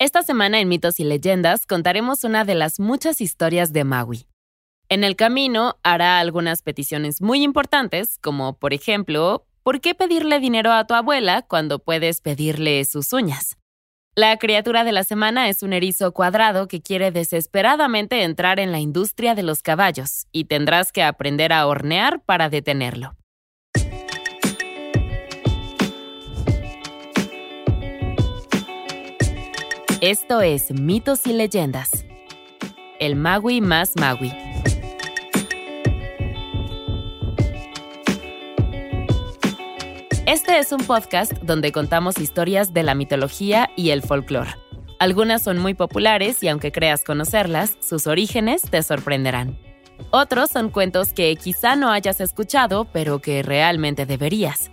Esta semana en Mitos y Leyendas contaremos una de las muchas historias de Maui. En el camino hará algunas peticiones muy importantes, como por ejemplo, ¿por qué pedirle dinero a tu abuela cuando puedes pedirle sus uñas? La criatura de la semana es un erizo cuadrado que quiere desesperadamente entrar en la industria de los caballos y tendrás que aprender a hornear para detenerlo. Esto es Mitos y Leyendas. El Maui más Maui. Este es un podcast donde contamos historias de la mitología y el folclore. Algunas son muy populares y aunque creas conocerlas, sus orígenes te sorprenderán. Otros son cuentos que quizá no hayas escuchado, pero que realmente deberías.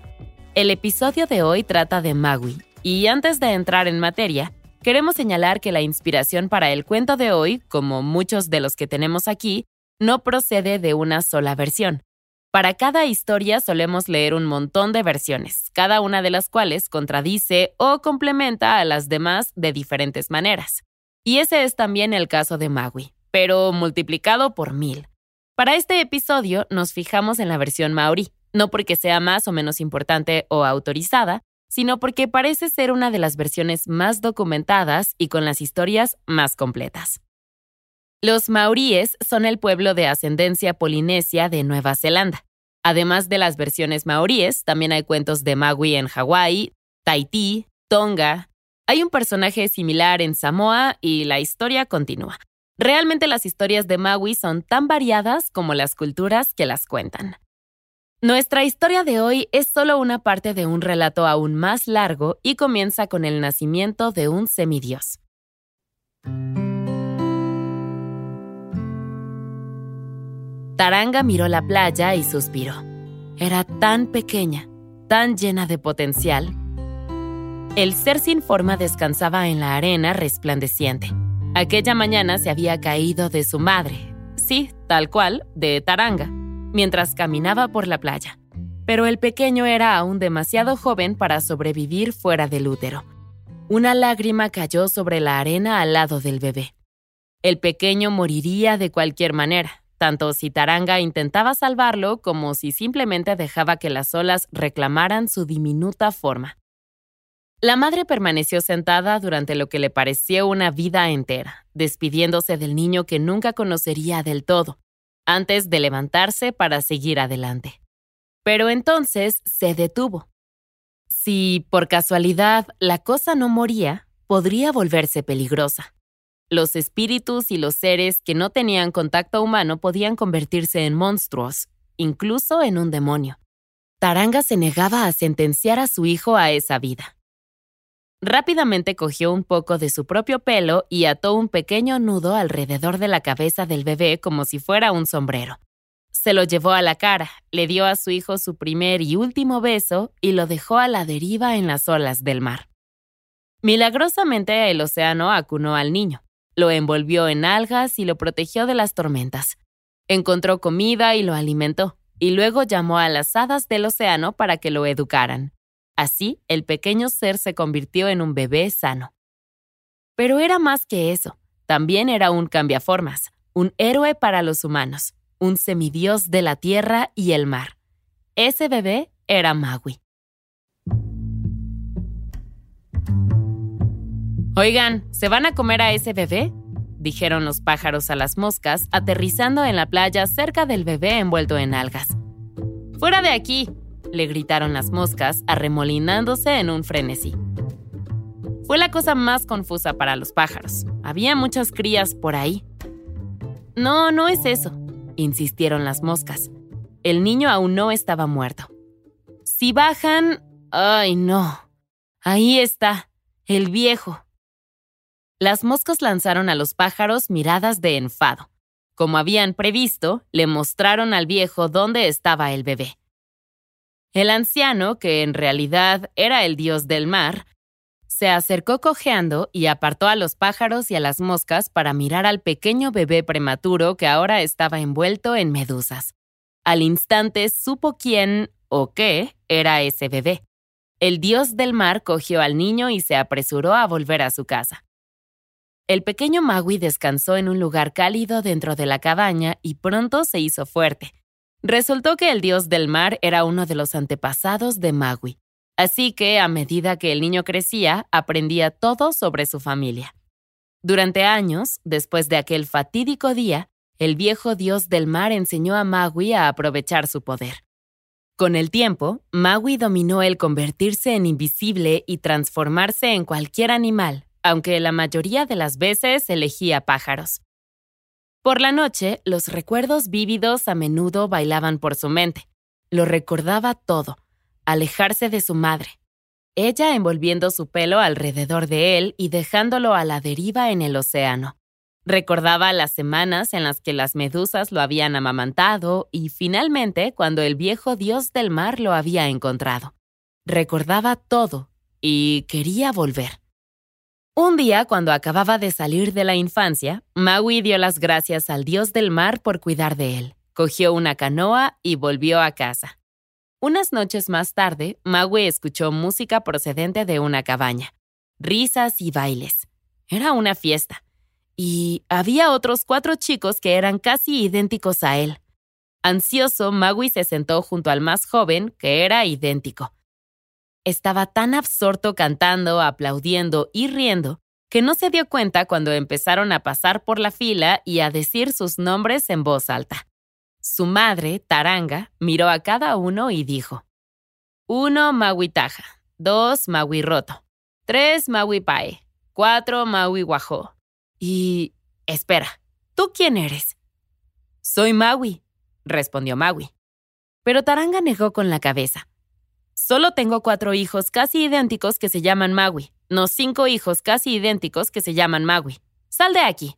El episodio de hoy trata de Maui, y antes de entrar en materia, queremos señalar que la inspiración para el cuento de hoy, como muchos de los que tenemos aquí, no procede de una sola versión. Para cada historia solemos leer un montón de versiones, cada una de las cuales contradice o complementa a las demás de diferentes maneras. Y ese es también el caso de Maui, pero multiplicado por mil. Para este episodio nos fijamos en la versión maori, no porque sea más o menos importante o autorizada, sino porque parece ser una de las versiones más documentadas y con las historias más completas. Los maoríes son el pueblo de ascendencia polinesia de Nueva Zelanda. Además de las versiones maoríes, también hay cuentos de Maui en Hawái, Tahití, Tonga. Hay un personaje similar en Samoa y la historia continúa. Realmente las historias de Maui son tan variadas como las culturas que las cuentan. Nuestra historia de hoy es solo una parte de un relato aún más largo y comienza con el nacimiento de un semidios. Taranga miró la playa y suspiró. Era tan pequeña, tan llena de potencial. El ser sin forma descansaba en la arena resplandeciente. Aquella mañana se había caído de su madre, sí, tal cual, de Taranga, mientras caminaba por la playa. Pero el pequeño era aún demasiado joven para sobrevivir fuera del útero. Una lágrima cayó sobre la arena al lado del bebé. El pequeño moriría de cualquier manera, tanto si Taranga intentaba salvarlo como si simplemente dejaba que las olas reclamaran su diminuta forma. La madre permaneció sentada durante lo que le pareció una vida entera, despidiéndose del niño que nunca conocería del todo, antes de levantarse para seguir adelante. Pero entonces se detuvo. Si, por casualidad, la cosa no moría, podría volverse peligrosa. Los espíritus y los seres que no tenían contacto humano podían convertirse en monstruos, incluso en un demonio. Taranga se negaba a sentenciar a su hijo a esa vida. Rápidamente cogió un poco de su propio pelo y ató un pequeño nudo alrededor de la cabeza del bebé como si fuera un sombrero. Se lo llevó a la cara, le dio a su hijo su primer y último beso y lo dejó a la deriva en las olas del mar. Milagrosamente el océano acunó al niño. Lo envolvió en algas y lo protegió de las tormentas. Encontró comida y lo alimentó, y luego llamó a las hadas del océano para que lo educaran. Así, el pequeño ser se convirtió en un bebé sano. Pero era más que eso. También era un cambiaformas, un héroe para los humanos, un semidios de la tierra y el mar. Ese bebé era Maui. Oigan, ¿se van a comer a ese bebé? dijeron los pájaros a las moscas, aterrizando en la playa cerca del bebé envuelto en algas. ¡Fuera de aquí! Le gritaron las moscas, arremolinándose en un frenesí. Fue la cosa más confusa para los pájaros. Había muchas crías por ahí. No, no es eso, insistieron las moscas. El niño aún no estaba muerto. Si bajan... ¡Ay, no! Ahí está, el viejo, las moscas lanzaron a los pájaros miradas de enfado. Como habían previsto, le mostraron al viejo dónde estaba el bebé. El anciano, que en realidad era el dios del mar, se acercó cojeando y apartó a los pájaros y a las moscas para mirar al pequeño bebé prematuro que ahora estaba envuelto en medusas. Al instante supo quién o qué era ese bebé. El dios del mar cogió al niño y se apresuró a volver a su casa. El pequeño Magui descansó en un lugar cálido dentro de la cabaña y pronto se hizo fuerte. Resultó que el dios del mar era uno de los antepasados de Magui, así que a medida que el niño crecía, aprendía todo sobre su familia. Durante años, después de aquel fatídico día, el viejo dios del mar enseñó a Magui a aprovechar su poder. Con el tiempo, Magui dominó el convertirse en invisible y transformarse en cualquier animal, aunque la mayoría de las veces elegía pájaros. Por la noche, los recuerdos vívidos a menudo bailaban por su mente. Lo recordaba todo, alejarse de su madre, ella envolviendo su pelo alrededor de él y dejándolo a la deriva en el océano. Recordaba las semanas en las que las medusas lo habían amamantado y finalmente cuando el viejo dios del mar lo había encontrado. Recordaba todo y quería volver. Un día, cuando acababa de salir de la infancia, Maui dio las gracias al dios del mar por cuidar de él. Cogió una canoa y volvió a casa. Unas noches más tarde, Maui escuchó música procedente de una cabaña. Risas y bailes. Era una fiesta. Y había otros cuatro chicos que eran casi idénticos a él. Ansioso, Maui se sentó junto al más joven, que era idéntico. Estaba tan absorto cantando, aplaudiendo y riendo que no se dio cuenta cuando empezaron a pasar por la fila y a decir sus nombres en voz alta. Su madre, Taranga, miró a cada uno y dijo, Uno Maui Taja, dos Maui Roto, tres Maui Pae, cuatro Maui Guajó. Y... espera, ¿tú quién eres? Soy Maui, respondió Maui. Pero Taranga negó con la cabeza. Solo tengo cuatro hijos casi idénticos que se llaman Maui, no cinco hijos casi idénticos que se llaman Maui. Sal de aquí.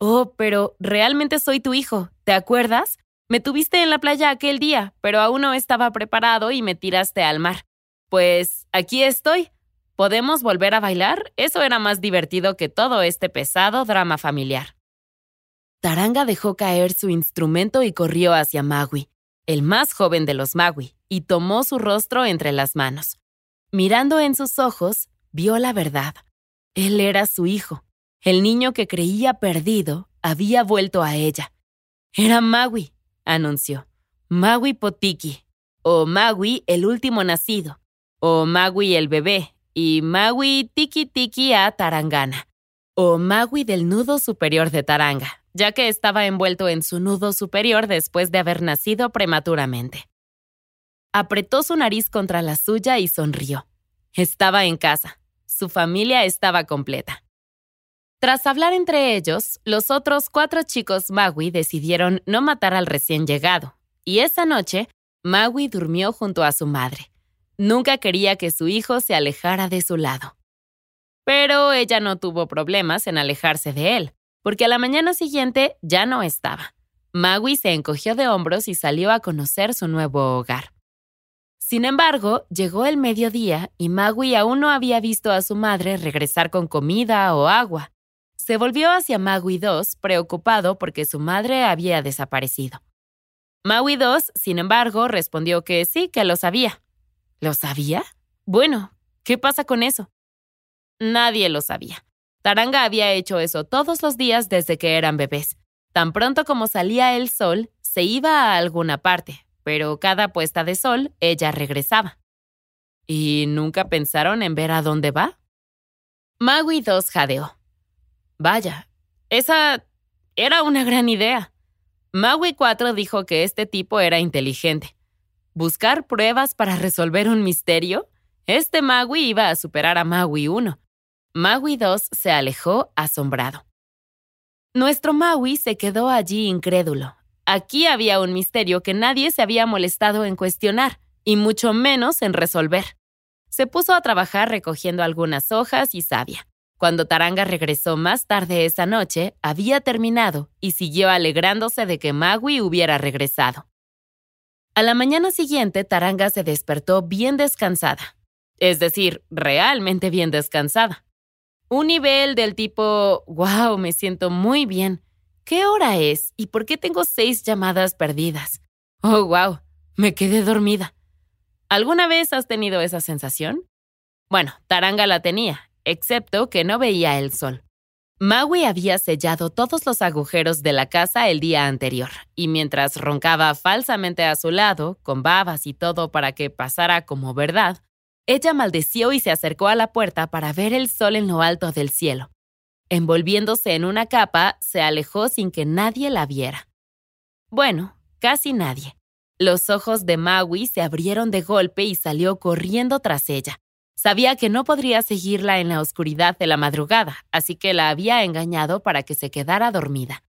Oh, pero realmente soy tu hijo, ¿te acuerdas? Me tuviste en la playa aquel día, pero aún no estaba preparado y me tiraste al mar. Pues aquí estoy. ¿Podemos volver a bailar? Eso era más divertido que todo este pesado drama familiar. Taranga dejó caer su instrumento y corrió hacia Maui el más joven de los Maui, y tomó su rostro entre las manos. Mirando en sus ojos, vio la verdad. Él era su hijo. El niño que creía perdido había vuelto a ella. Era Maui, anunció. Maui Potiki, o Maui el último nacido, o Maui el bebé, y Maui Tiki Tiki a Tarangana, o Maui del nudo superior de Taranga ya que estaba envuelto en su nudo superior después de haber nacido prematuramente. Apretó su nariz contra la suya y sonrió. Estaba en casa. Su familia estaba completa. Tras hablar entre ellos, los otros cuatro chicos Maui decidieron no matar al recién llegado, y esa noche Maui durmió junto a su madre. Nunca quería que su hijo se alejara de su lado. Pero ella no tuvo problemas en alejarse de él, porque a la mañana siguiente ya no estaba. Magui se encogió de hombros y salió a conocer su nuevo hogar. Sin embargo, llegó el mediodía y Magui aún no había visto a su madre regresar con comida o agua. Se volvió hacia Magui 2, preocupado porque su madre había desaparecido. Magui 2, sin embargo, respondió que sí, que lo sabía. ¿Lo sabía? Bueno, ¿qué pasa con eso? Nadie lo sabía. Taranga había hecho eso todos los días desde que eran bebés. Tan pronto como salía el sol, se iba a alguna parte, pero cada puesta de sol ella regresaba. ¿Y nunca pensaron en ver a dónde va? Magui 2 jadeó. Vaya, esa era una gran idea. Magui 4 dijo que este tipo era inteligente. ¿Buscar pruebas para resolver un misterio? Este Magui iba a superar a Magui 1, Maui 2 se alejó asombrado. Nuestro Maui se quedó allí incrédulo. Aquí había un misterio que nadie se había molestado en cuestionar, y mucho menos en resolver. Se puso a trabajar recogiendo algunas hojas y savia. Cuando Taranga regresó más tarde esa noche, había terminado y siguió alegrándose de que Maui hubiera regresado. A la mañana siguiente, Taranga se despertó bien descansada. Es decir, realmente bien descansada. Un nivel del tipo, wow, me siento muy bien. ¿Qué hora es y por qué tengo seis llamadas perdidas? Oh, wow, me quedé dormida. ¿Alguna vez has tenido esa sensación? Bueno, Taranga la tenía, excepto que no veía el sol. Maui había sellado todos los agujeros de la casa el día anterior, y mientras roncaba falsamente a su lado, con babas y todo para que pasara como verdad, ella maldeció y se acercó a la puerta para ver el sol en lo alto del cielo. Envolviéndose en una capa, se alejó sin que nadie la viera. Bueno, casi nadie. Los ojos de Maui se abrieron de golpe y salió corriendo tras ella. Sabía que no podría seguirla en la oscuridad de la madrugada, así que la había engañado para que se quedara dormida.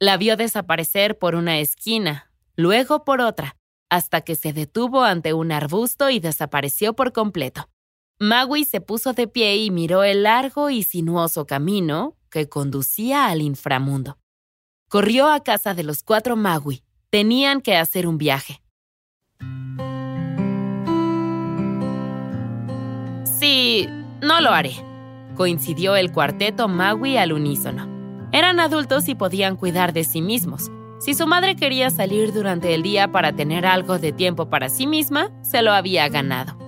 La vio desaparecer por una esquina, luego por otra, hasta que se detuvo ante un arbusto y desapareció por completo. Maui se puso de pie y miró el largo y sinuoso camino que conducía al inframundo. Corrió a casa de los cuatro Maui. Tenían que hacer un viaje. Sí, no lo haré, coincidió el cuarteto Maui al unísono. Eran adultos y podían cuidar de sí mismos. Si su madre quería salir durante el día para tener algo de tiempo para sí misma, se lo había ganado.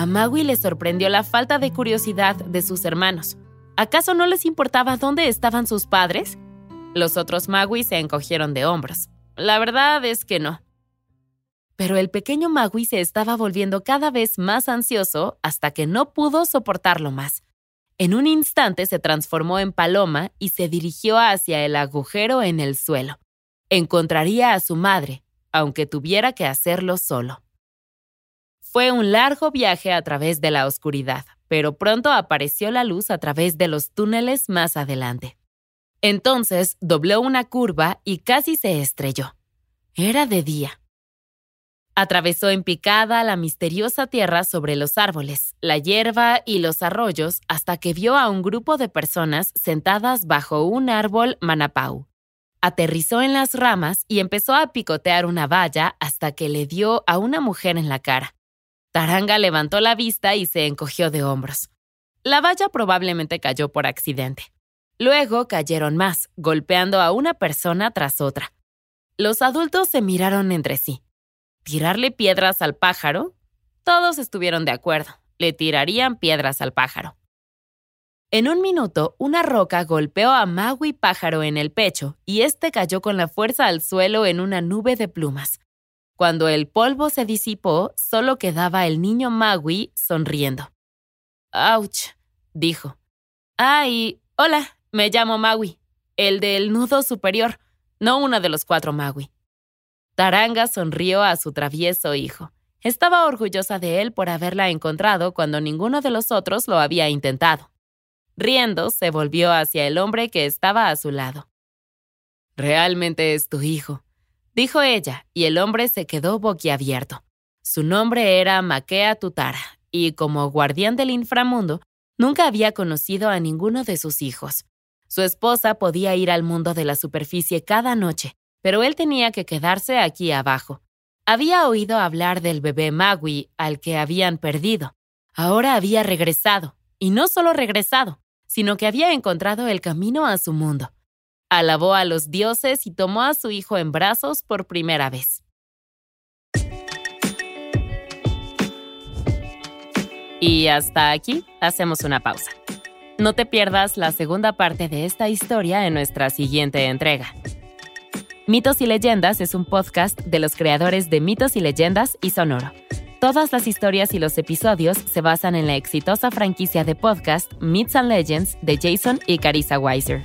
A Maui le sorprendió la falta de curiosidad de sus hermanos. ¿Acaso no les importaba dónde estaban sus padres? Los otros Maui se encogieron de hombros. La verdad es que no. Pero el pequeño Magui se estaba volviendo cada vez más ansioso hasta que no pudo soportarlo más. En un instante se transformó en paloma y se dirigió hacia el agujero en el suelo. Encontraría a su madre, aunque tuviera que hacerlo solo. Fue un largo viaje a través de la oscuridad, pero pronto apareció la luz a través de los túneles más adelante. Entonces dobló una curva y casi se estrelló. Era de día. Atravesó en picada la misteriosa tierra sobre los árboles, la hierba y los arroyos hasta que vio a un grupo de personas sentadas bajo un árbol manapau. Aterrizó en las ramas y empezó a picotear una valla hasta que le dio a una mujer en la cara. Taranga levantó la vista y se encogió de hombros. La valla probablemente cayó por accidente. Luego cayeron más, golpeando a una persona tras otra. Los adultos se miraron entre sí. ¿Tirarle piedras al pájaro? Todos estuvieron de acuerdo. Le tirarían piedras al pájaro. En un minuto, una roca golpeó a Maui pájaro en el pecho y este cayó con la fuerza al suelo en una nube de plumas. Cuando el polvo se disipó, solo quedaba el niño Maui sonriendo. ¡Auch! dijo. ¡Ay! Hola, me llamo Maui, el del nudo superior, no uno de los cuatro Maui. Taranga sonrió a su travieso hijo. Estaba orgullosa de él por haberla encontrado cuando ninguno de los otros lo había intentado. Riendo, se volvió hacia el hombre que estaba a su lado. Realmente es tu hijo, dijo ella, y el hombre se quedó boquiabierto. Su nombre era Makea Tutara, y como guardián del inframundo, nunca había conocido a ninguno de sus hijos. Su esposa podía ir al mundo de la superficie cada noche, pero él tenía que quedarse aquí abajo. Había oído hablar del bebé Magui al que habían perdido. Ahora había regresado, y no solo regresado, sino que había encontrado el camino a su mundo. Alabó a los dioses y tomó a su hijo en brazos por primera vez. Y hasta aquí hacemos una pausa. No te pierdas la segunda parte de esta historia en nuestra siguiente entrega. Mitos y Leyendas es un podcast de los creadores de Mitos y Leyendas y Sonoro. Todas las historias y los episodios se basan en la exitosa franquicia de podcast Myths and Legends de Jason y Carissa Weiser.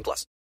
18 plus.